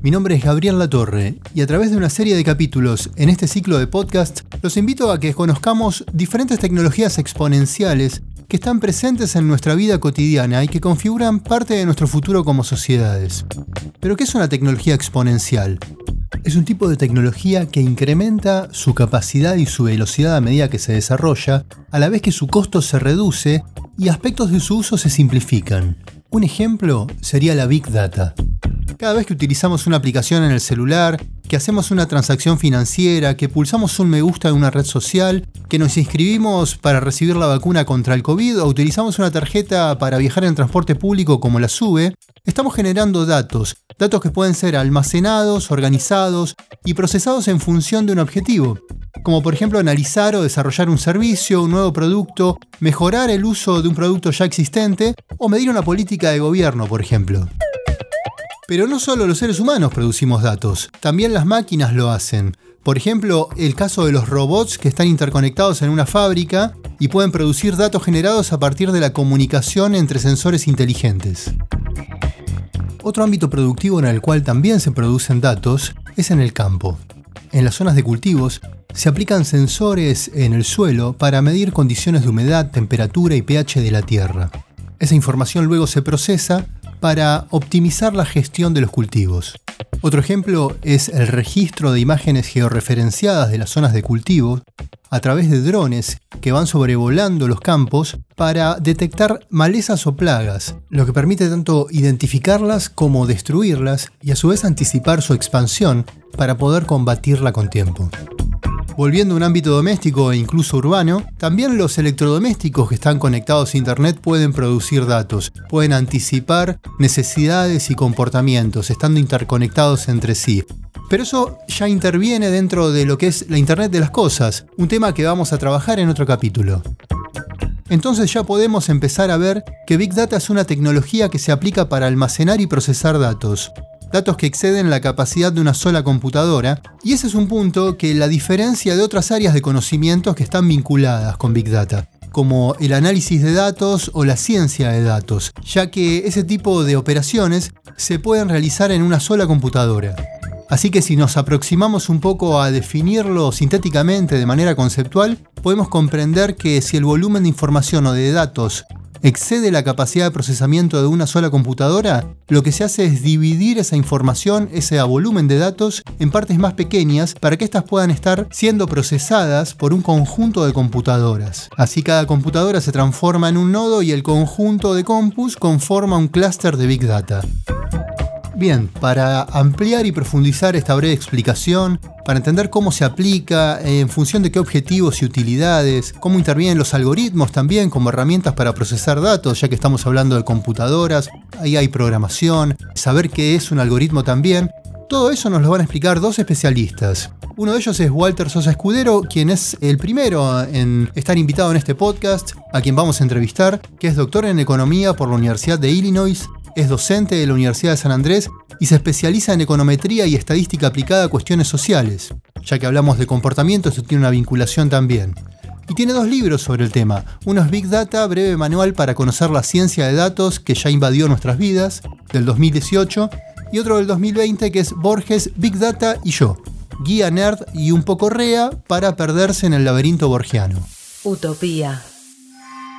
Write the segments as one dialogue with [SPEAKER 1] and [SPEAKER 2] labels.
[SPEAKER 1] Mi nombre es Gabriel Latorre y a través de una serie de capítulos en este ciclo de podcast los invito a que conozcamos diferentes tecnologías exponenciales que están presentes en nuestra vida cotidiana y que configuran parte de nuestro futuro como sociedades. Pero ¿qué es una tecnología exponencial? Es un tipo de tecnología que incrementa su capacidad y su velocidad a medida que se desarrolla, a la vez que su costo se reduce y aspectos de su uso se simplifican. Un ejemplo sería la Big Data. Cada vez que utilizamos una aplicación en el celular, que hacemos una transacción financiera, que pulsamos un me gusta en una red social, que nos inscribimos para recibir la vacuna contra el COVID o utilizamos una tarjeta para viajar en transporte público como la SUBE, estamos generando datos, datos que pueden ser almacenados, organizados y procesados en función de un objetivo, como por ejemplo analizar o desarrollar un servicio, un nuevo producto, mejorar el uso de un producto ya existente o medir una política de gobierno, por ejemplo. Pero no solo los seres humanos producimos datos, también las máquinas lo hacen. Por ejemplo, el caso de los robots que están interconectados en una fábrica y pueden producir datos generados a partir de la comunicación entre sensores inteligentes. Otro ámbito productivo en el cual también se producen datos es en el campo. En las zonas de cultivos se aplican sensores en el suelo para medir condiciones de humedad, temperatura y pH de la tierra. Esa información luego se procesa para optimizar la gestión de los cultivos. Otro ejemplo es el registro de imágenes georreferenciadas de las zonas de cultivo a través de drones que van sobrevolando los campos para detectar malezas o plagas, lo que permite tanto identificarlas como destruirlas y a su vez anticipar su expansión para poder combatirla con tiempo. Volviendo a un ámbito doméstico e incluso urbano, también los electrodomésticos que están conectados a Internet pueden producir datos, pueden anticipar necesidades y comportamientos, estando interconectados entre sí. Pero eso ya interviene dentro de lo que es la Internet de las Cosas, un tema que vamos a trabajar en otro capítulo. Entonces ya podemos empezar a ver que Big Data es una tecnología que se aplica para almacenar y procesar datos, datos que exceden la capacidad de una sola computadora, y ese es un punto que la diferencia de otras áreas de conocimientos que están vinculadas con Big Data como el análisis de datos o la ciencia de datos, ya que ese tipo de operaciones se pueden realizar en una sola computadora. Así que si nos aproximamos un poco a definirlo sintéticamente de manera conceptual, podemos comprender que si el volumen de información o de datos excede la capacidad de procesamiento de una sola computadora, lo que se hace es dividir esa información, ese volumen de datos, en partes más pequeñas para que éstas puedan estar siendo procesadas por un conjunto de computadoras. Así cada computadora se transforma en un nodo y el conjunto de compus conforma un clúster de Big Data. Bien, para ampliar y profundizar esta breve explicación, para entender cómo se aplica, en función de qué objetivos y utilidades, cómo intervienen los algoritmos también como herramientas para procesar datos, ya que estamos hablando de computadoras, ahí hay programación, saber qué es un algoritmo también, todo eso nos lo van a explicar dos especialistas. Uno de ellos es Walter Sosa Escudero, quien es el primero en estar invitado en este podcast, a quien vamos a entrevistar, que es doctor en economía por la Universidad de Illinois es docente de la Universidad de San Andrés y se especializa en econometría y estadística aplicada a cuestiones sociales. Ya que hablamos de comportamiento, esto tiene una vinculación también. Y tiene dos libros sobre el tema. Uno es Big Data, breve manual para conocer la ciencia de datos que ya invadió nuestras vidas, del 2018, y otro del 2020 que es Borges, Big Data y yo. Guía nerd y un poco rea para perderse en el laberinto borgiano.
[SPEAKER 2] Utopía.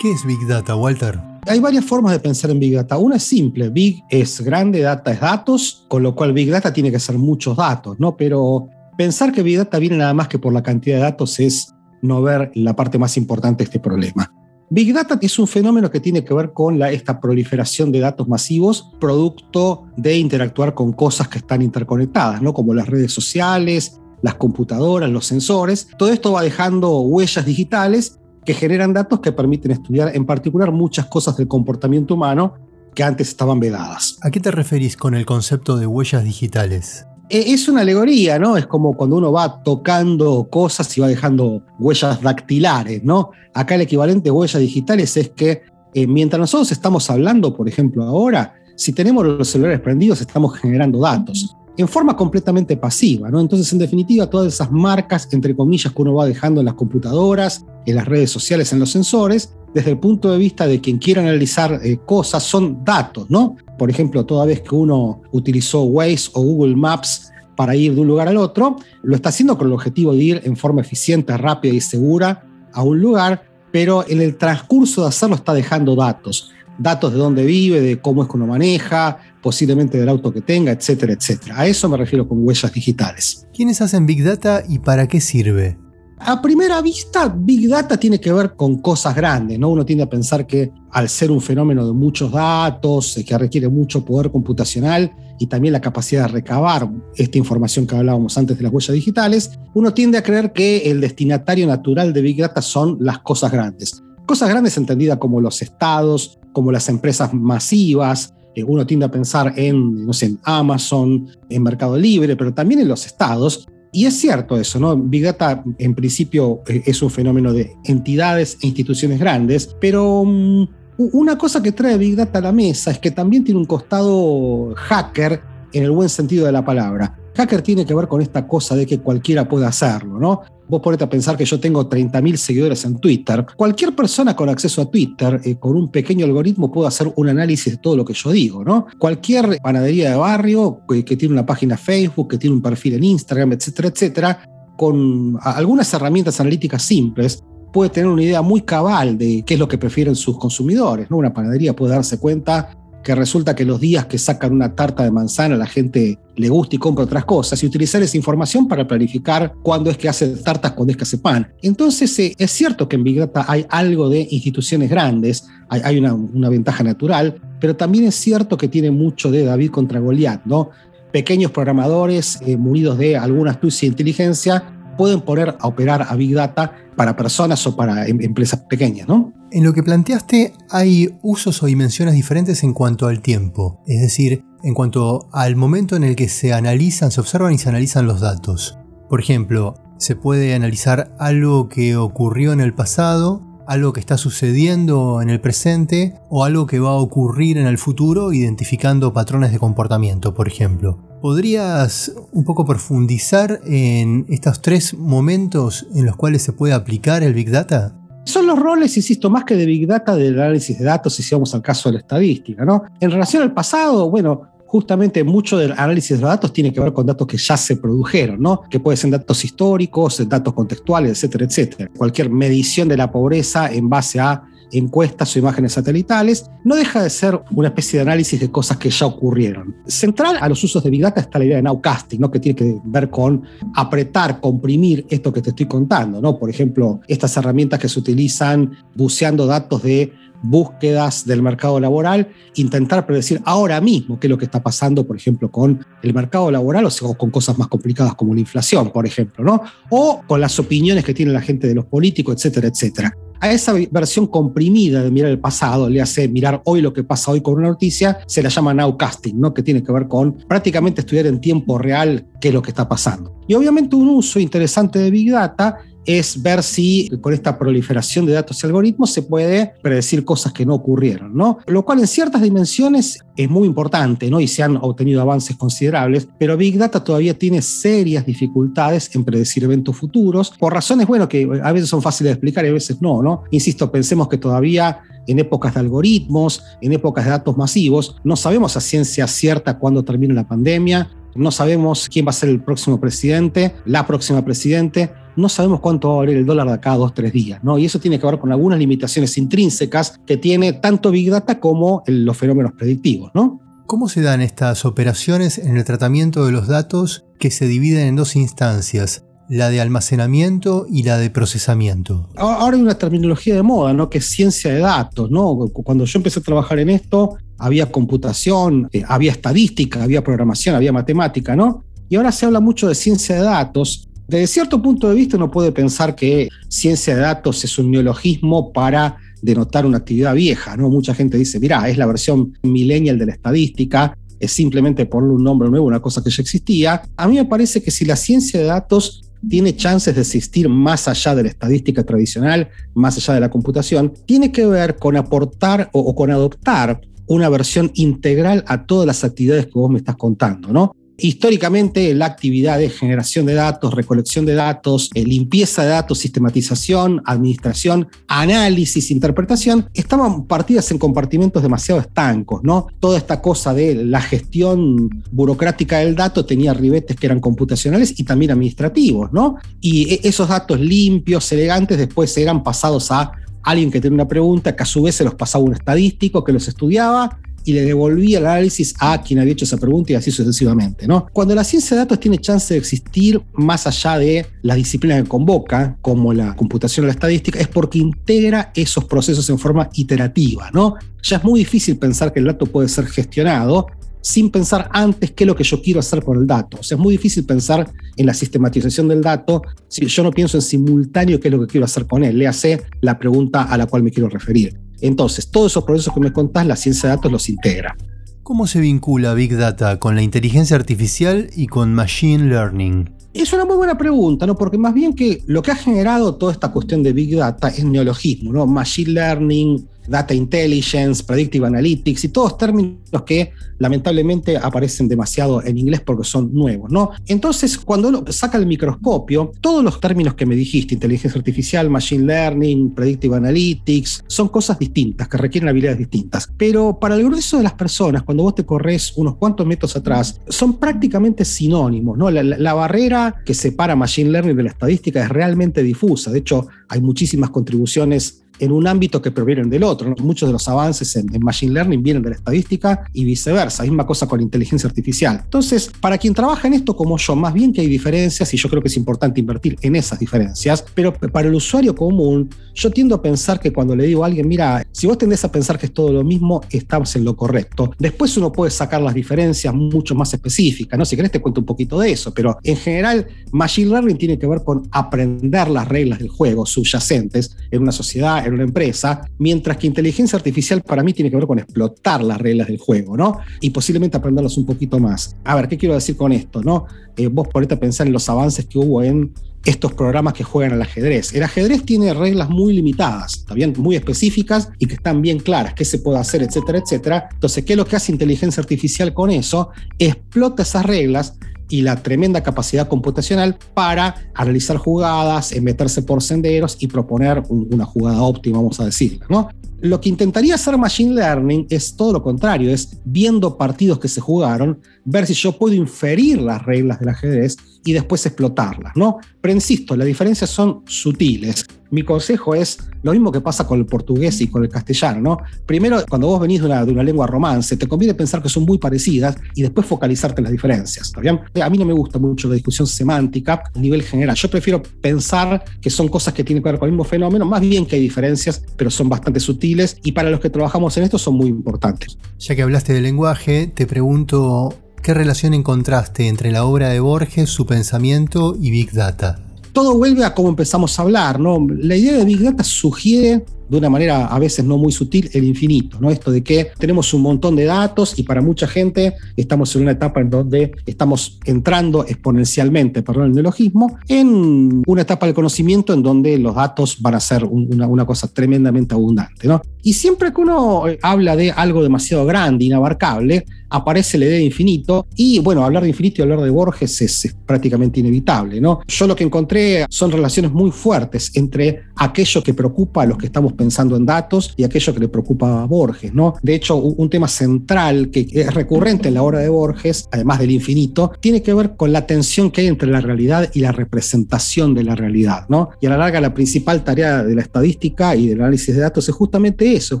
[SPEAKER 1] ¿Qué es Big Data, Walter?
[SPEAKER 3] Hay varias formas de pensar en Big Data. Una es simple, Big es grande, Data es datos, con lo cual Big Data tiene que ser muchos datos, ¿no? Pero pensar que Big Data viene nada más que por la cantidad de datos es no ver la parte más importante de este problema. Big Data es un fenómeno que tiene que ver con la, esta proliferación de datos masivos, producto de interactuar con cosas que están interconectadas, ¿no? como las redes sociales, las computadoras, los sensores. Todo esto va dejando huellas digitales que generan datos que permiten estudiar en particular muchas cosas del comportamiento humano que antes estaban vedadas.
[SPEAKER 1] ¿A qué te referís con el concepto de huellas digitales?
[SPEAKER 3] E, es una alegoría, ¿no? Es como cuando uno va tocando cosas y va dejando huellas dactilares, ¿no? Acá el equivalente de huellas digitales es que eh, mientras nosotros estamos hablando, por ejemplo, ahora, si tenemos los celulares prendidos, estamos generando datos en forma completamente pasiva, ¿no? Entonces, en definitiva, todas esas marcas, entre comillas, que uno va dejando en las computadoras, en las redes sociales, en los sensores, desde el punto de vista de quien quiera analizar eh, cosas, son datos, ¿no? Por ejemplo, toda vez que uno utilizó Waze o Google Maps para ir de un lugar al otro, lo está haciendo con el objetivo de ir en forma eficiente, rápida y segura a un lugar, pero en el transcurso de hacerlo está dejando datos. Datos de dónde vive, de cómo es que uno maneja, posiblemente del auto que tenga, etcétera, etcétera. A eso me refiero con huellas digitales.
[SPEAKER 1] ¿Quiénes hacen Big Data y para qué sirve?
[SPEAKER 3] A primera vista, Big Data tiene que ver con cosas grandes, ¿no? Uno tiende a pensar que al ser un fenómeno de muchos datos, eh, que requiere mucho poder computacional y también la capacidad de recabar esta información que hablábamos antes de las huellas digitales, uno tiende a creer que el destinatario natural de Big Data son las cosas grandes. Cosas grandes entendidas como los estados, como las empresas masivas, eh, uno tiende a pensar en, no sé, en Amazon, en Mercado Libre, pero también en los estados, y es cierto eso, ¿no? Big Data en principio eh, es un fenómeno de entidades e instituciones grandes, pero mm, una cosa que trae Big Data a la mesa es que también tiene un costado hacker en el buen sentido de la palabra. Hacker tiene que ver con esta cosa de que cualquiera puede hacerlo, ¿no? Vos ponete a pensar que yo tengo 30.000 seguidores en Twitter. Cualquier persona con acceso a Twitter, eh, con un pequeño algoritmo, puede hacer un análisis de todo lo que yo digo, ¿no? Cualquier panadería de barrio que, que tiene una página Facebook, que tiene un perfil en Instagram, etcétera, etcétera, con algunas herramientas analíticas simples, puede tener una idea muy cabal de qué es lo que prefieren sus consumidores. ¿no? Una panadería puede darse cuenta que resulta que los días que sacan una tarta de manzana la gente le gusta y compra otras cosas y utilizar esa información para planificar cuándo es que hace tartas, cuándo es que hace pan. Entonces eh, es cierto que en Big Data hay algo de instituciones grandes, hay, una, ventaja natural, pero también es cierto que tiene mucho de David contra Goliat, ¿no? Pequeños programadores eh, munidos de alguna astucia e inteligencia pueden poner a operar a Big Data para personas o para em, empresas pequeñas, ¿no?
[SPEAKER 1] En lo que planteaste hay usos o dimensiones diferentes en cuanto al tiempo, es decir, en cuanto al momento en el que se analizan, se observan y se analizan los datos. Por ejemplo, se puede analizar algo que ocurrió en el pasado, algo que está sucediendo en el presente o algo que va a ocurrir en el futuro identificando patrones de comportamiento, por ejemplo. ¿Podrías un poco profundizar en estos tres momentos en los cuales se puede aplicar el Big Data?
[SPEAKER 3] Son los roles, insisto, más que de Big Data, del análisis de datos, si vamos al caso de la estadística. ¿no? En relación al pasado, bueno, justamente mucho del análisis de datos tiene que ver con datos que ya se produjeron, ¿no? Que pueden ser datos históricos, datos contextuales, etcétera, etcétera. Cualquier medición de la pobreza en base a encuestas o imágenes satelitales, no deja de ser una especie de análisis de cosas que ya ocurrieron. Central a los usos de Big Data está la idea de nowcasting, ¿no? que tiene que ver con apretar, comprimir esto que te estoy contando. ¿no? Por ejemplo, estas herramientas que se utilizan buceando datos de búsquedas del mercado laboral, intentar predecir ahora mismo qué es lo que está pasando, por ejemplo, con el mercado laboral o con cosas más complicadas como la inflación, por ejemplo, ¿no? O con las opiniones que tiene la gente de los políticos, etcétera, etcétera a esa versión comprimida de mirar el pasado, le hace mirar hoy lo que pasa hoy con una noticia, se la llama nowcasting, ¿no? que tiene que ver con prácticamente estudiar en tiempo real qué es lo que está pasando. Y obviamente un uso interesante de Big Data es ver si con esta proliferación de datos y algoritmos se puede predecir cosas que no ocurrieron, ¿no? Lo cual en ciertas dimensiones es muy importante, ¿no? Y se han obtenido avances considerables, pero Big Data todavía tiene serias dificultades en predecir eventos futuros, por razones, bueno, que a veces son fáciles de explicar y a veces no, ¿no? Insisto, pensemos que todavía en épocas de algoritmos, en épocas de datos masivos, no sabemos a ciencia cierta cuándo termina la pandemia, no sabemos quién va a ser el próximo presidente, la próxima presidente, no sabemos cuánto va a valer el dólar de acá a dos, tres días, ¿no? Y eso tiene que ver con algunas limitaciones intrínsecas que tiene tanto Big Data como los fenómenos predictivos, ¿no?
[SPEAKER 1] ¿Cómo se dan estas operaciones en el tratamiento de los datos que se dividen en dos instancias? la de almacenamiento y la de procesamiento.
[SPEAKER 3] Ahora hay una terminología de moda, ¿no? Que es ciencia de datos, ¿no? Cuando yo empecé a trabajar en esto, había computación, eh, había estadística, había programación, había matemática, ¿no? Y ahora se habla mucho de ciencia de datos. Desde cierto punto de vista uno puede pensar que ciencia de datos es un neologismo para denotar una actividad vieja, ¿no? Mucha gente dice, mira, es la versión millennial de la estadística, es simplemente ponerle un nombre nuevo, una cosa que ya existía. A mí me parece que si la ciencia de datos tiene chances de existir más allá de la estadística tradicional, más allá de la computación, tiene que ver con aportar o, o con adoptar una versión integral a todas las actividades que vos me estás contando, ¿no? Históricamente, la actividad de generación de datos, recolección de datos, eh, limpieza de datos, sistematización, administración, análisis, interpretación, estaban partidas en compartimentos demasiado estancos, ¿no? Toda esta cosa de la gestión burocrática del dato tenía ribetes que eran computacionales y también administrativos, ¿no? Y e, esos datos limpios, elegantes, después eran pasados a alguien que tenía una pregunta, que a su vez se los pasaba un estadístico que los estudiaba y le devolvía el análisis a quien había hecho esa pregunta y así sucesivamente. ¿no? Cuando la ciencia de datos tiene chance de existir más allá de las disciplinas que convoca, como la computación o la estadística, es porque integra esos procesos en forma iterativa. ¿no? Ya es muy difícil pensar que el dato puede ser gestionado sin pensar antes qué es lo que yo quiero hacer con el dato. O sea, es muy difícil pensar en la sistematización del dato si yo no pienso en simultáneo qué es lo que quiero hacer con él. Le hace la pregunta a la cual me quiero referir. Entonces, todos esos procesos que me contás, la ciencia de datos los integra.
[SPEAKER 1] ¿Cómo se vincula Big Data con la inteligencia artificial y con Machine Learning?
[SPEAKER 3] Es una muy buena pregunta, ¿no? Porque más bien que lo que ha generado toda esta cuestión de Big Data es neologismo, ¿no? Machine Learning, data intelligence, predictive analytics y todos términos que lamentablemente aparecen demasiado en inglés porque son nuevos, ¿no? Entonces, cuando uno saca el microscopio, todos los términos que me dijiste, inteligencia artificial, machine learning, predictive analytics, son cosas distintas, que requieren habilidades distintas. Pero para el grueso de las personas, cuando vos te corres unos cuantos metros atrás, son prácticamente sinónimos, ¿no? La, la barrera que separa machine learning de la estadística es realmente difusa. De hecho, hay muchísimas contribuciones en un ámbito que provienen del otro. Muchos de los avances en, Machine Learning vienen de la estadística y viceversa, misma cosa con la inteligencia artificial. Entonces, para quien trabaja en esto como yo, más bien que hay diferencias y yo creo que es importante invertir en esas diferencias, pero para el usuario común, yo tiendo a pensar que cuando le digo a alguien, mira, si vos tendés a pensar que es todo lo mismo, estamos en lo correcto. Después uno puede sacar las diferencias mucho más específicas, ¿no? Si querés te cuento un poquito de eso, pero en general, Machine Learning tiene que ver con aprender las reglas del juego subyacentes en una sociedad, una empresa, mientras que inteligencia artificial para mí tiene que ver con explotar las reglas del juego, ¿no? Y posiblemente aprenderlas un poquito más. A ver, ¿qué quiero decir con esto, no? Eh, vos ponete a pensar en los avances que hubo en estos programas que juegan al ajedrez. El ajedrez tiene reglas muy limitadas, también muy específicas y que están bien claras, qué se puede hacer, etcétera, etcétera. Entonces, ¿qué es lo que hace inteligencia artificial con eso? Explota esas reglas y la tremenda capacidad computacional para analizar jugadas, meterse por senderos y proponer una jugada óptima, vamos a decir. ¿no? Lo que intentaría hacer Machine Learning es todo lo contrario, es viendo partidos que se jugaron, ver si yo puedo inferir las reglas del ajedrez y después explotarlas, ¿no? Pero insisto, las diferencias son sutiles. Mi consejo es lo mismo que pasa con el portugués y con el castellano, ¿no? Primero, cuando vos venís de una, de una lengua romance, te conviene pensar que son muy parecidas y después focalizarte en las diferencias. A mí no me gusta mucho la discusión semántica a nivel general. Yo prefiero pensar que son cosas que tienen que ver con el mismo fenómeno, más bien que hay diferencias, pero son bastante sutiles y para los que trabajamos en esto son muy importantes.
[SPEAKER 1] Ya que hablaste de lenguaje, te pregunto ¿Qué relación encontraste entre la obra de Borges, su pensamiento y Big Data?
[SPEAKER 3] Todo vuelve a cómo empezamos a hablar, ¿no? La idea de Big Data sugiere de una manera a veces no muy sutil el infinito, ¿no? Esto de que tenemos un montón de datos y para mucha gente estamos en una etapa en donde estamos entrando exponencialmente, perdón el neologismo, en una etapa del conocimiento en donde los datos van a ser una, una cosa tremendamente abundante, ¿no? Y siempre que uno eh, habla de algo demasiado grande, inabarcable, aparece la idea de infinito. Y bueno, hablar de infinito y hablar de Borges es, prácticamente inevitable, ¿no? Yo lo que encontré son relaciones muy fuertes entre aquello que preocupa a los que estamos pensando en datos y aquello que le preocupa a Borges, ¿no? De hecho, un, tema central que es recurrente en la obra de Borges, además del infinito, tiene que ver con la tensión que hay entre la realidad y la representación de la realidad, ¿no? Y a la larga, la principal tarea de la estadística y del análisis de datos es justamente eso, es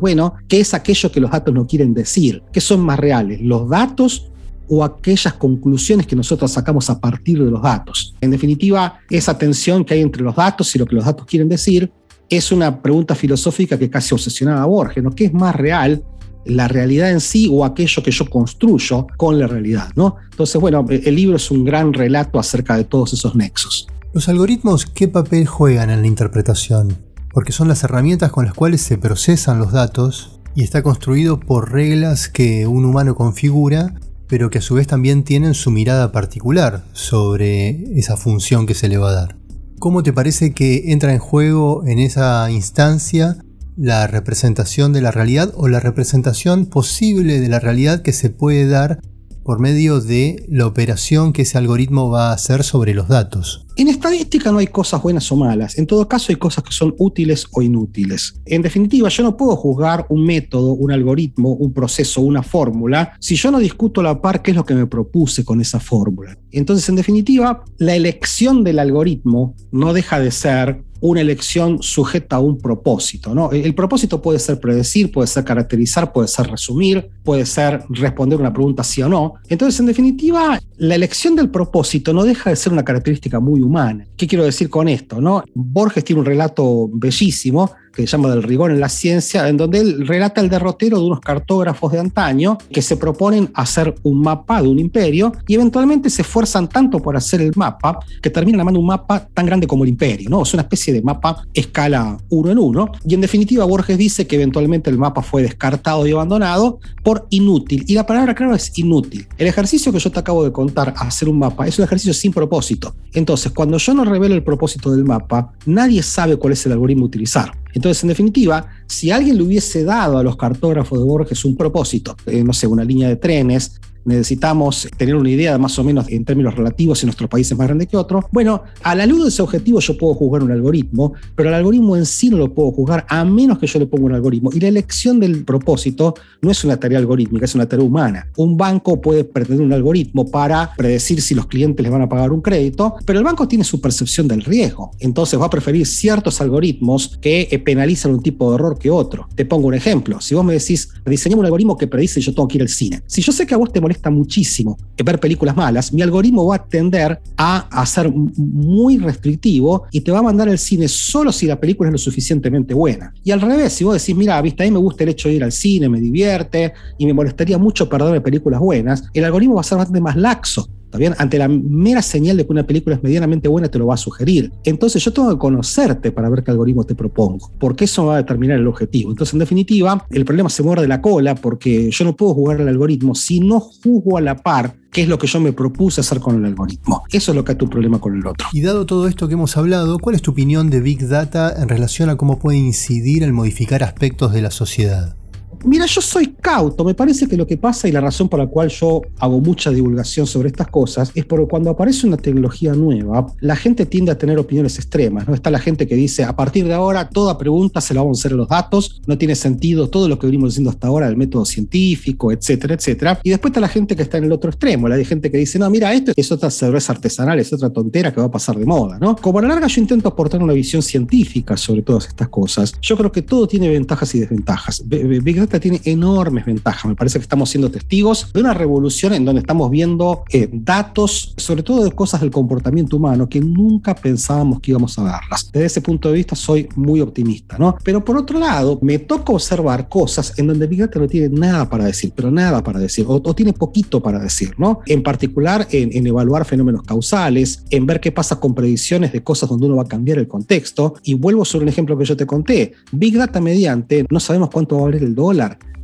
[SPEAKER 3] bueno, ¿qué es aquello que los datos no quieren decir? ¿Qué son más reales, los datos o aquellas conclusiones que nosotros sacamos a partir de los datos? En definitiva, esa tensión que hay entre los datos y lo que los datos quieren decir es una pregunta filosófica que casi obsesionaba a Borges, ¿no? ¿Qué es más real? la realidad en sí o aquello que yo construyo con la realidad, ¿no? Entonces, bueno, el libro es un gran relato acerca de todos esos nexos.
[SPEAKER 1] ¿Los algoritmos qué papel juegan en la interpretación? porque son las herramientas con las cuales se procesan los datos y está construido por reglas que un humano configura pero que a su vez también tienen su mirada particular sobre esa función que se le va a dar. ¿Cómo te parece que entra en juego en esa instancia la representación de la realidad o la representación posible de la realidad que se puede dar por medio de la operación que ese algoritmo va a hacer sobre los datos.
[SPEAKER 3] En estadística no hay cosas buenas o malas, en todo caso hay cosas que son útiles o inútiles. En definitiva, yo no puedo juzgar un método, un algoritmo, un proceso, una fórmula, si yo no discuto a la par qué es lo que me propuse con esa fórmula. Entonces, en definitiva, la elección del algoritmo no deja de ser una elección sujeta a un propósito. ¿no? El propósito puede ser predecir, puede ser caracterizar, puede ser resumir, puede ser responder una pregunta sí o no. Entonces, en definitiva, la elección del propósito no deja de ser una característica muy humana. ¿Qué quiero decir con esto? No? Borges tiene un relato bellísimo que se llama Del rigor en la ciencia, en donde él relata el derrotero de unos cartógrafos de antaño que se proponen hacer un mapa de un imperio y eventualmente se esfuerzan tanto por hacer el mapa que terminan armando un mapa tan grande como el imperio, ¿no? Es una especie de mapa escala uno en uno. Y en definitiva, Borges dice que eventualmente el mapa fue descartado y abandonado por inútil. Y la palabra claro es inútil. El ejercicio que yo te acabo de contar, hacer un mapa, es un ejercicio sin propósito. Entonces, cuando yo no revelo el propósito del mapa, nadie sabe cuál es el algoritmo a utilizar. Entonces, en definitiva, si alguien le hubiese dado a los cartógrafos de Borges un propósito, eh, no sé, una línea de trenes, necesitamos tener una idea más o menos en términos relativos si nuestro país es más grande que otro. Bueno, a la luz de ese objetivo yo puedo juzgar un algoritmo, pero el algoritmo en sí no lo puedo juzgar a menos que yo le ponga un algoritmo. Y la elección del propósito no es una tarea algorítmica, es una tarea humana. Un banco puede pretender un algoritmo para predecir si los clientes les van a pagar un crédito, pero el banco tiene su percepción del riesgo. Entonces va a preferir ciertos algoritmos que eh, penalizan un tipo de error que otro. Te pongo un ejemplo. Si vos me decís, diseñame un algoritmo que predice yo tengo que ir al cine. Si yo sé que a vos te molesta muchísimo ver películas malas, mi algoritmo va a tender a, ser muy restrictivo y te va a mandar al cine solo si la película es lo suficientemente buena. Y al revés, si vos decís, mira, viste, a mí me gusta el hecho de ir al cine, me divierte y me molestaría mucho perderme películas buenas, el algoritmo va a ser bastante más laxo bien? Ante la mera señal de que una película es medianamente buena, te lo va a sugerir. Entonces yo tengo que conocerte para ver qué algoritmo te propongo, porque eso va a determinar el objetivo. Entonces, en definitiva, el problema se muerde la cola porque yo no puedo jugar al algoritmo si no juzgo a la par qué es lo que yo me propuse hacer con el algoritmo. Eso es lo que es tu problema con el otro.
[SPEAKER 1] Y dado todo esto que hemos hablado, ¿cuál es tu opinión de Big Data en relación a cómo puede incidir en modificar aspectos de la sociedad?
[SPEAKER 3] Mira, yo soy cauto. Me parece que lo que pasa y la razón por la cual yo hago mucha divulgación sobre estas cosas es porque cuando aparece una tecnología nueva, la gente tiende a tener opiniones extremas. ¿no? Está la gente que dice, a partir de ahora, toda pregunta se la vamos a hacer a los datos, no tiene sentido todo lo que venimos diciendo hasta ahora, el método científico, etcétera, etcétera. Y después está la gente que está en el otro extremo, la gente que dice, no, mira, esto es otra cerveza artesanal, es otra tontera que va a pasar de moda. ¿no? Como a la larga yo intento aportar una visión científica sobre todas estas cosas, yo creo que todo tiene ventajas y desventajas. Big tiene enormes ventajas. Me parece que estamos siendo testigos de una revolución en donde estamos viendo eh, datos, sobre todo de cosas del comportamiento humano, que nunca pensábamos que íbamos a verlas. Desde ese punto de vista soy muy optimista, ¿no? Pero por otro lado, me toca observar cosas en donde Big Data no tiene nada para decir, pero nada para decir, o, tiene poquito para decir, ¿no? En particular en, en evaluar fenómenos causales, en ver qué pasa con predicciones de cosas donde uno va a cambiar el contexto. Y vuelvo sobre un ejemplo que yo te conté. Big Data mediante, no sabemos cuánto va a valer el dólar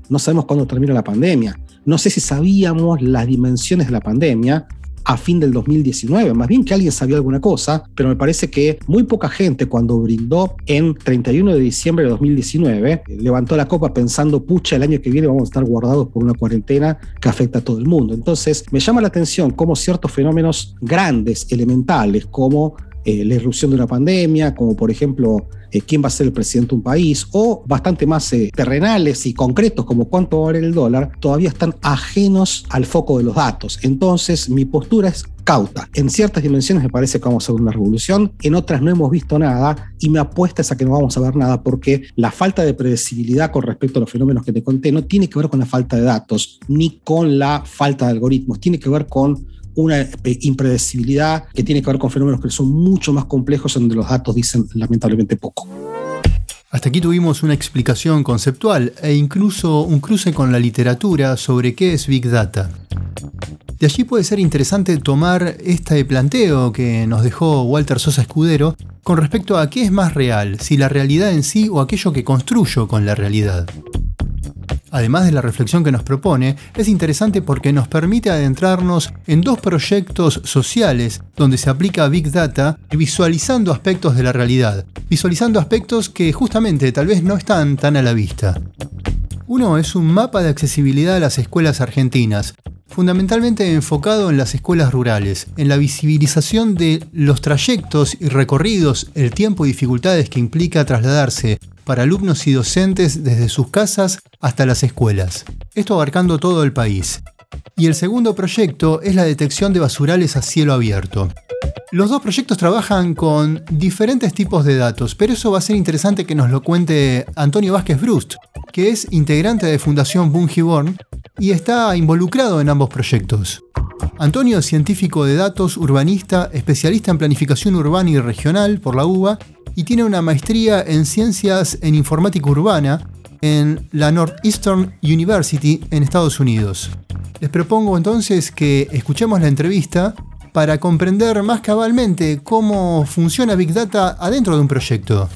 [SPEAKER 3] no sabemos cuándo termina la pandemia. No sé si sabíamos las dimensiones de la pandemia a fin del 2019, más bien que alguien sabía alguna cosa, pero me parece que muy poca gente cuando brindó en 31 de diciembre de 2019 levantó la copa pensando, pucha, el año que viene vamos a estar guardados por una cuarentena que afecta a todo el mundo. Entonces, me llama la atención cómo ciertos fenómenos grandes, elementales, como eh, la irrupción de una pandemia, como por ejemplo eh, quién va a ser el presidente de un país, o bastante más eh, terrenales y concretos como cuánto va a el dólar, todavía están ajenos al foco de los datos. Entonces mi postura es cauta. En ciertas dimensiones me parece que vamos a ver una revolución, en otras no hemos visto nada y me apuestas a que no vamos a ver nada porque la falta de predecibilidad con respecto a los fenómenos que te conté no tiene que ver con la falta de datos ni con la falta de algoritmos, tiene que ver con una eh, impredecibilidad que tiene que ver con fenómenos que son mucho más complejos, donde los datos dicen lamentablemente poco.
[SPEAKER 1] Hasta aquí tuvimos una explicación conceptual e incluso un cruce con la literatura sobre qué es Big Data. De allí puede ser interesante tomar este planteo que nos dejó Walter Sosa Escudero con respecto a qué es más real, si la realidad en sí o aquello que construyo con la realidad. Además de la reflexión que nos propone, es interesante porque nos permite adentrarnos en dos proyectos sociales donde se aplica Big Data visualizando aspectos de la realidad, visualizando aspectos que justamente tal vez no están tan a la vista. Uno es un mapa de accesibilidad a las escuelas argentinas, fundamentalmente enfocado en las escuelas rurales, en la visibilización de los trayectos y recorridos, el tiempo y dificultades que implica trasladarse para alumnos y docentes desde sus casas hasta las escuelas. Esto abarcando todo el país. Y el segundo proyecto es la detección de basurales a cielo abierto. Los dos proyectos trabajan con diferentes tipos de datos, pero eso va a ser interesante que nos lo cuente Antonio Vázquez Brust, que es integrante de Fundación Bungiborn y está involucrado en ambos proyectos. Antonio es científico de datos, urbanista, especialista en planificación urbana y regional por la UBA y tiene una maestría en ciencias en informática urbana en la Northeastern University en Estados Unidos. Les propongo entonces que escuchemos la entrevista para comprender más cabalmente cómo funciona Big Data adentro de un proyecto.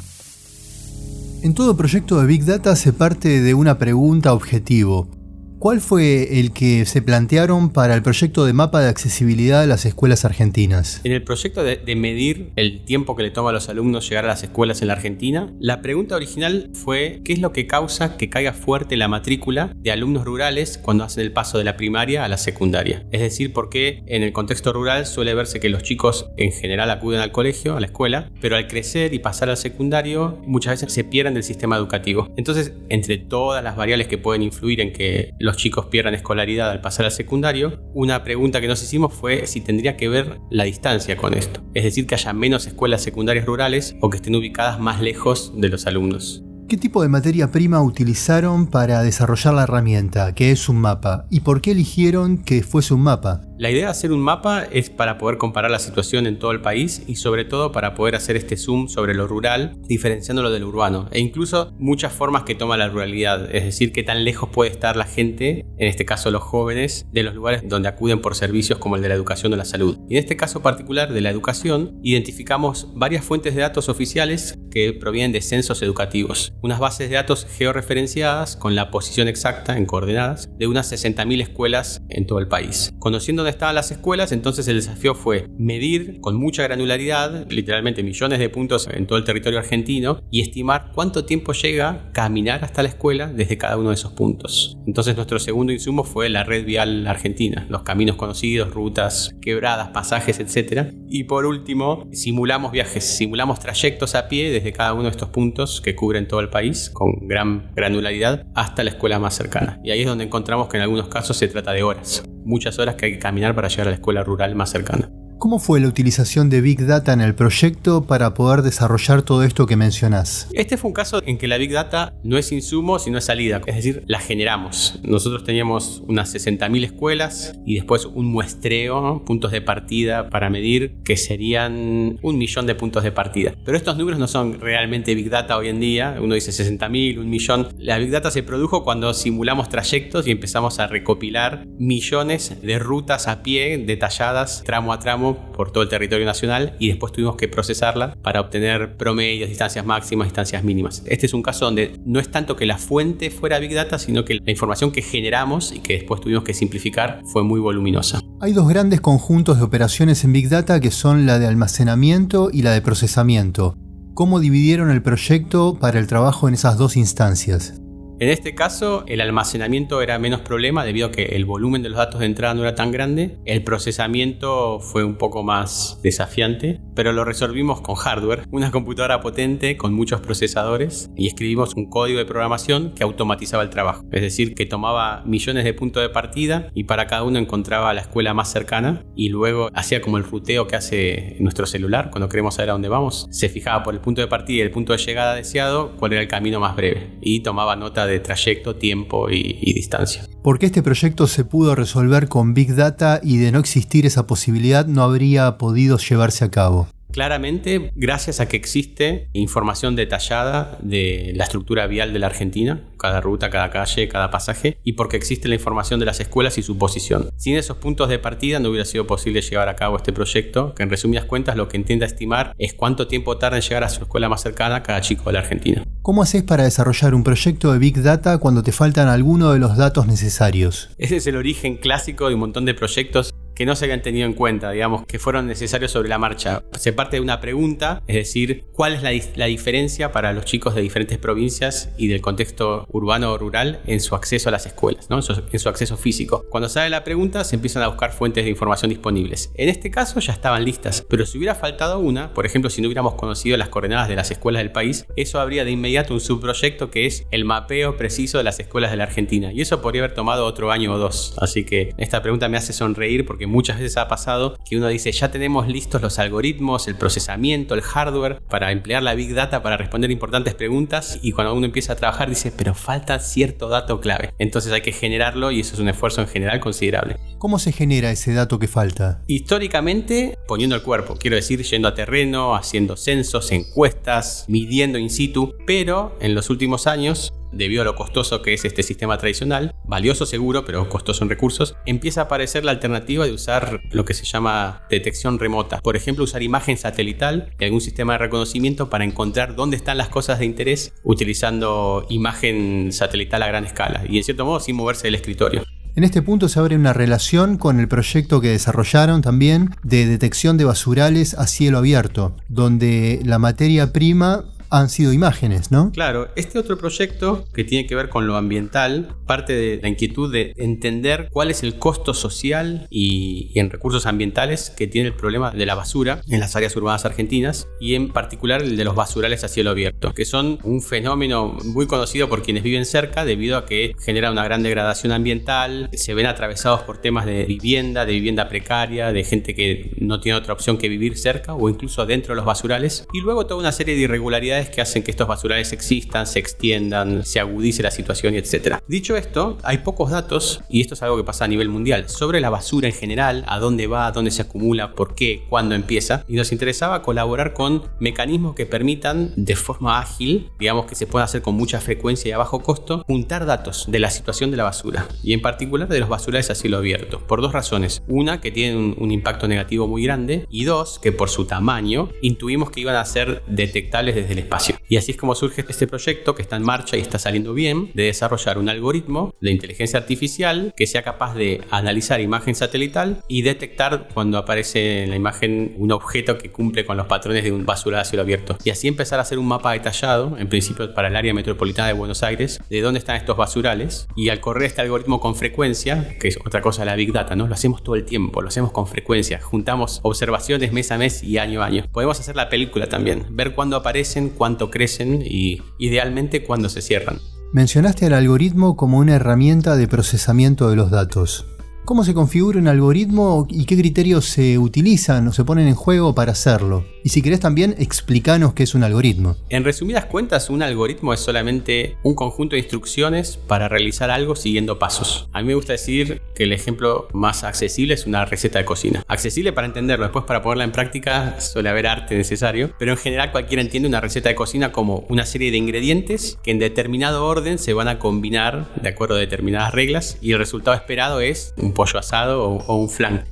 [SPEAKER 1] En todo proyecto de Big Data se parte de una pregunta objetivo. ¿Cuál fue el que se plantearon para el proyecto de mapa de accesibilidad a las escuelas argentinas?
[SPEAKER 4] En el proyecto de, medir el tiempo que le toma a los alumnos llegar a las escuelas en la Argentina, la pregunta original fue ¿qué es lo que causa que caiga fuerte la matrícula de alumnos rurales cuando hacen el paso de la primaria a la secundaria? Es decir, por qué en el contexto rural suele verse que los chicos en general acuden al colegio, a la escuela, pero al crecer y pasar al secundario muchas veces se pierden del sistema educativo. Entonces, entre todas las variables que pueden influir en que los chicos pierdan escolaridad al pasar al secundario, una pregunta que nos hicimos fue si tendría que ver la distancia con esto. Es decir, que haya menos escuelas secundarias rurales o que estén ubicadas más lejos de los alumnos.
[SPEAKER 1] ¿Qué tipo de materia prima utilizaron para desarrollar la herramienta, que es un mapa? ¿Y por qué eligieron que fuese un mapa?
[SPEAKER 4] La idea de hacer un mapa es para poder comparar la situación en todo el país y sobre todo para poder hacer este zoom sobre lo rural, diferenciándolo del urbano e incluso muchas formas que toma la ruralidad, es decir, qué tan lejos puede estar la gente, en este caso los jóvenes, de los lugares donde acuden por servicios como el de la educación o la salud. En este caso particular de la educación, identificamos varias fuentes de datos oficiales que provienen de censos educativos, unas bases de datos georreferenciadas con la posición exacta en coordenadas de unas 60.000 escuelas en todo el país. Conociendo estaban las escuelas, entonces el desafío fue medir con mucha granularidad, literalmente millones de puntos en todo el territorio argentino, y estimar cuánto tiempo llega caminar hasta la escuela desde cada uno de esos puntos. Entonces nuestro segundo insumo fue la red vial argentina, los caminos conocidos, rutas, quebradas, pasajes, etc. Y por último, simulamos viajes, simulamos trayectos a pie desde cada uno de estos puntos que cubren todo el país con gran granularidad hasta la escuela más cercana. Y ahí es donde encontramos que en algunos casos se trata de horas muchas horas que hay que caminar para llegar a la escuela rural más cercana.
[SPEAKER 1] ¿Cómo fue la utilización de Big Data en el proyecto para poder desarrollar todo esto que mencionás?
[SPEAKER 4] Este fue un caso en que la Big Data no es insumo, sino es salida, es decir, la generamos. Nosotros teníamos unas 60.000 escuelas y después un muestreo, puntos de partida para medir, que serían un millón de puntos de partida. Pero estos números no son realmente Big Data hoy en día. Uno dice 60.000, un millón. La Big Data se produjo cuando simulamos trayectos y empezamos a recopilar millones de rutas a pie detalladas tramo a tramo por todo el territorio nacional y después tuvimos que procesarla para obtener promedios, distancias máximas, distancias mínimas. Este es un caso donde no es tanto que la fuente fuera Big Data, sino que la información que generamos y que después tuvimos que simplificar fue muy voluminosa.
[SPEAKER 1] Hay dos grandes conjuntos de operaciones en Big Data que son la de almacenamiento y la de procesamiento. ¿Cómo dividieron el proyecto para el trabajo en esas dos instancias?
[SPEAKER 4] En este caso, el almacenamiento era menos problema debido a que el volumen de los datos de entrada no era tan grande. El procesamiento fue un poco más desafiante, pero lo resolvimos con hardware, una computadora potente con muchos procesadores y escribimos un código de programación que automatizaba el trabajo. Es decir, que tomaba millones de puntos de partida y para cada uno encontraba la escuela más cercana y luego hacía como el ruteo que hace nuestro celular cuando queremos saber a dónde vamos. Se fijaba por el punto de partida y el punto de llegada deseado cuál era el camino más breve y tomaba nota de de trayecto, tiempo y, distancia.
[SPEAKER 1] ¿Por qué este proyecto se pudo resolver con Big Data y de no existir esa posibilidad no habría podido llevarse a cabo?
[SPEAKER 4] Claramente, gracias a que existe información detallada de la estructura vial de la Argentina, cada ruta, cada calle, cada pasaje, y porque existe la información de las escuelas y su posición. Sin esos puntos de partida no hubiera sido posible llevar a cabo este proyecto, que en resumidas cuentas lo que intenta estimar es cuánto tiempo tarda en llegar a su escuela más cercana cada chico de la Argentina.
[SPEAKER 1] ¿Cómo haces para desarrollar un proyecto de Big Data cuando te faltan algunos de los datos necesarios?
[SPEAKER 4] Ese es el origen clásico de un montón de proyectos que no se habían tenido en cuenta, digamos, que fueron necesarios sobre la marcha. Se parte de una pregunta, es decir, ¿cuál es la, diferencia para los chicos de diferentes provincias y del contexto urbano o rural en su acceso a las escuelas, ¿no? en, su, acceso físico? Cuando sale la pregunta, se empiezan a buscar fuentes de información disponibles. En este caso ya estaban listas, pero si hubiera faltado una, por ejemplo, si no hubiéramos conocido las coordenadas de las escuelas del país, eso habría de inmediato un subproyecto que es el mapeo preciso de las escuelas de la Argentina. Y eso podría haber tomado otro año o dos. Así que esta pregunta me hace sonreír porque muchas veces ha pasado que uno dice, ya tenemos listos los algoritmos, el procesamiento, el hardware para emplear la big data para responder importantes preguntas y cuando uno empieza a trabajar dice, pero falta cierto dato clave. Entonces hay que generarlo y eso es un esfuerzo en general considerable.
[SPEAKER 1] ¿Cómo se genera ese dato que falta?
[SPEAKER 4] Históricamente poniendo el cuerpo, quiero decir, yendo a terreno, haciendo censos, encuestas, midiendo in situ, pero en los últimos años debido a lo costoso que es este sistema tradicional, valioso seguro, pero costoso en recursos, empieza a aparecer la alternativa de usar lo que se llama detección remota. Por ejemplo, usar imagen satelital y algún sistema de reconocimiento para encontrar dónde están las cosas de interés utilizando imagen satelital a gran escala y en cierto modo sin moverse del escritorio.
[SPEAKER 1] En este punto se abre una relación con el proyecto que desarrollaron también de detección de basurales a cielo abierto, donde la materia prima han sido imágenes, ¿no?
[SPEAKER 4] Claro, este otro proyecto que tiene que ver con lo ambiental parte de la inquietud de entender cuál es el costo social y, en recursos ambientales que tiene el problema de la basura en las áreas urbanas argentinas y en particular el de los basurales a cielo abierto, que son un fenómeno muy conocido por quienes viven cerca debido a que genera una gran degradación ambiental, se ven atravesados por temas de vivienda, de vivienda precaria, de gente que no tiene otra opción que vivir cerca o incluso dentro de los basurales y luego toda una serie de irregularidades que hacen que estos basurales existan, se extiendan, se agudice la situación etc. Dicho esto, hay pocos datos, y esto es algo que pasa a nivel mundial, sobre la basura en general, a dónde va, dónde se acumula, por qué, cuándo empieza, y nos interesaba colaborar con mecanismos que permitan de forma ágil, digamos que se pueda hacer con mucha frecuencia y a bajo costo, juntar datos de la situación de la basura, y en particular de los basurales a cielo abierto, por dos razones. Una, que tienen un, un impacto negativo muy grande, y dos, que por su tamaño intuimos que iban a ser detectables desde el espacio y así es como surge este proyecto que está en marcha y está saliendo bien, de desarrollar un algoritmo de inteligencia artificial que sea capaz de analizar imagen satelital y detectar cuando aparece en la imagen un objeto que cumple con los patrones de un basura a cielo abierto. Y así empezar a hacer un mapa detallado, en principio para el área metropolitana de Buenos Aires, de dónde están estos basurales. Y al correr este algoritmo con frecuencia, que es otra cosa de la Big Data, ¿no? Lo hacemos todo el tiempo, lo hacemos con frecuencia. Juntamos observaciones mes a mes y año a año. Podemos hacer la película también, ver cuándo aparecen, cuánto crecen y idealmente cuándo se cierran.
[SPEAKER 1] Mencionaste al algoritmo como una herramienta de procesamiento de los datos. ¿Cómo se configura un algoritmo y qué criterios se utilizan o se ponen en juego para hacerlo? Y si querés también, explícanos qué es un algoritmo.
[SPEAKER 4] En resumidas cuentas, un algoritmo es solamente un conjunto de instrucciones para realizar algo siguiendo pasos. A mí me gusta decir que el ejemplo más accesible es una receta de cocina. Accesible para entenderlo, después para ponerla en práctica suele haber arte necesario, pero en general cualquiera entiende una receta de cocina como una serie de ingredientes que en determinado orden se van a combinar de acuerdo a determinadas reglas y el resultado esperado es pollo asado o, un flan.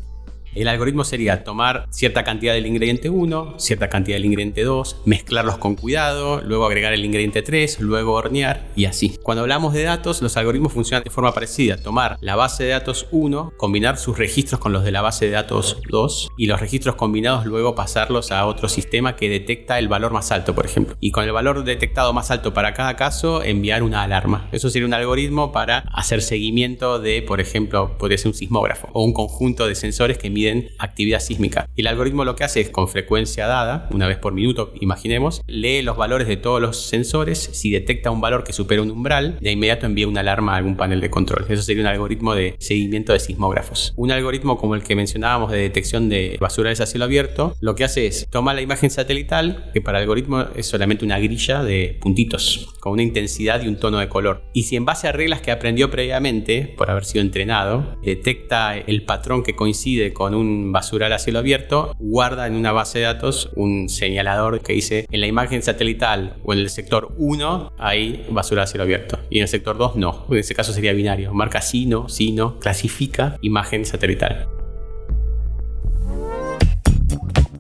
[SPEAKER 4] El algoritmo sería tomar cierta cantidad del ingrediente 1, cierta cantidad del ingrediente 2, mezclarlos con cuidado, luego agregar el ingrediente 3, luego hornear y así. Cuando hablamos de datos, los algoritmos funcionan de forma parecida. Tomar la base de datos 1, combinar sus registros con los de la base de datos 2 y los registros combinados luego pasarlos a otro sistema que detecta el valor más alto, por ejemplo. Y con el valor detectado más alto para cada caso, enviar una alarma. Eso sería un algoritmo para hacer seguimiento de, por ejemplo, podría ser un sismógrafo o un conjunto de sensores que actividad sísmica. Y el algoritmo lo que hace es con frecuencia dada, una vez por minuto, imaginemos, lee los valores de todos los sensores, si detecta un valor que supera un umbral, de inmediato envía una alarma a algún panel de control. Eso sería un algoritmo de seguimiento de sismógrafos. Un algoritmo como el que mencionábamos de detección de basurales a cielo abierto, lo que hace es toma la imagen satelital, que para el algoritmo es solamente una grilla de puntitos, con una intensidad y un tono de color. Y si en base a reglas que aprendió previamente, por haber sido entrenado, detecta el patrón que coincide con con un basural a cielo abierto, guarda en una base de datos un señalador que dice en la imagen satelital o en el sector 1 hay basural a cielo abierto y en el sector 2 no. En ese caso sería binario. Marca sí, no, sí, no, clasifica imagen satelital.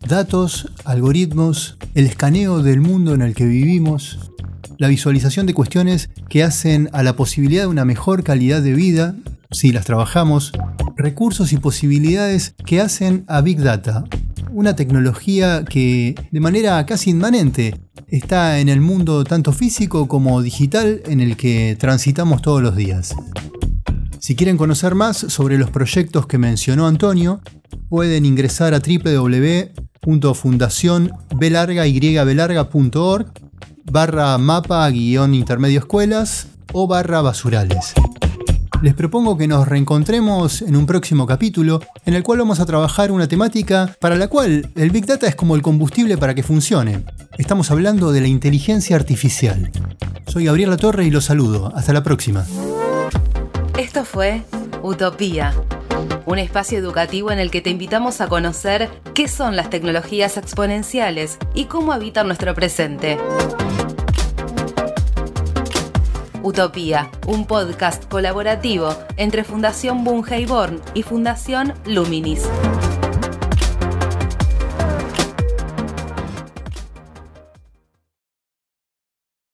[SPEAKER 1] Datos, algoritmos, el escaneo del mundo en el que vivimos, la visualización de cuestiones que hacen a la posibilidad de una mejor calidad de vida, si las trabajamos, recursos y posibilidades que hacen a Big Data, una tecnología que de manera casi inmanente está en el mundo tanto físico como digital en el que transitamos todos los días. Si quieren conocer más sobre los proyectos que mencionó Antonio, pueden ingresar a www.fundacionbelargaybelarga.org barra mapa guion intermedio escuelas o barra basurales. Les propongo que nos reencontremos en un próximo capítulo en el cual vamos a trabajar una temática para la cual el Big Data es como el combustible para que funcione. Estamos hablando de la inteligencia artificial. Soy Gabriel Torre y los saludo. Hasta la próxima.
[SPEAKER 2] Esto fue Utopía, un espacio educativo en el que te invitamos a conocer qué son las tecnologías exponenciales y cómo habitan nuestro presente. Utopía, un podcast colaborativo entre Fundación Born y Fundación Luminis.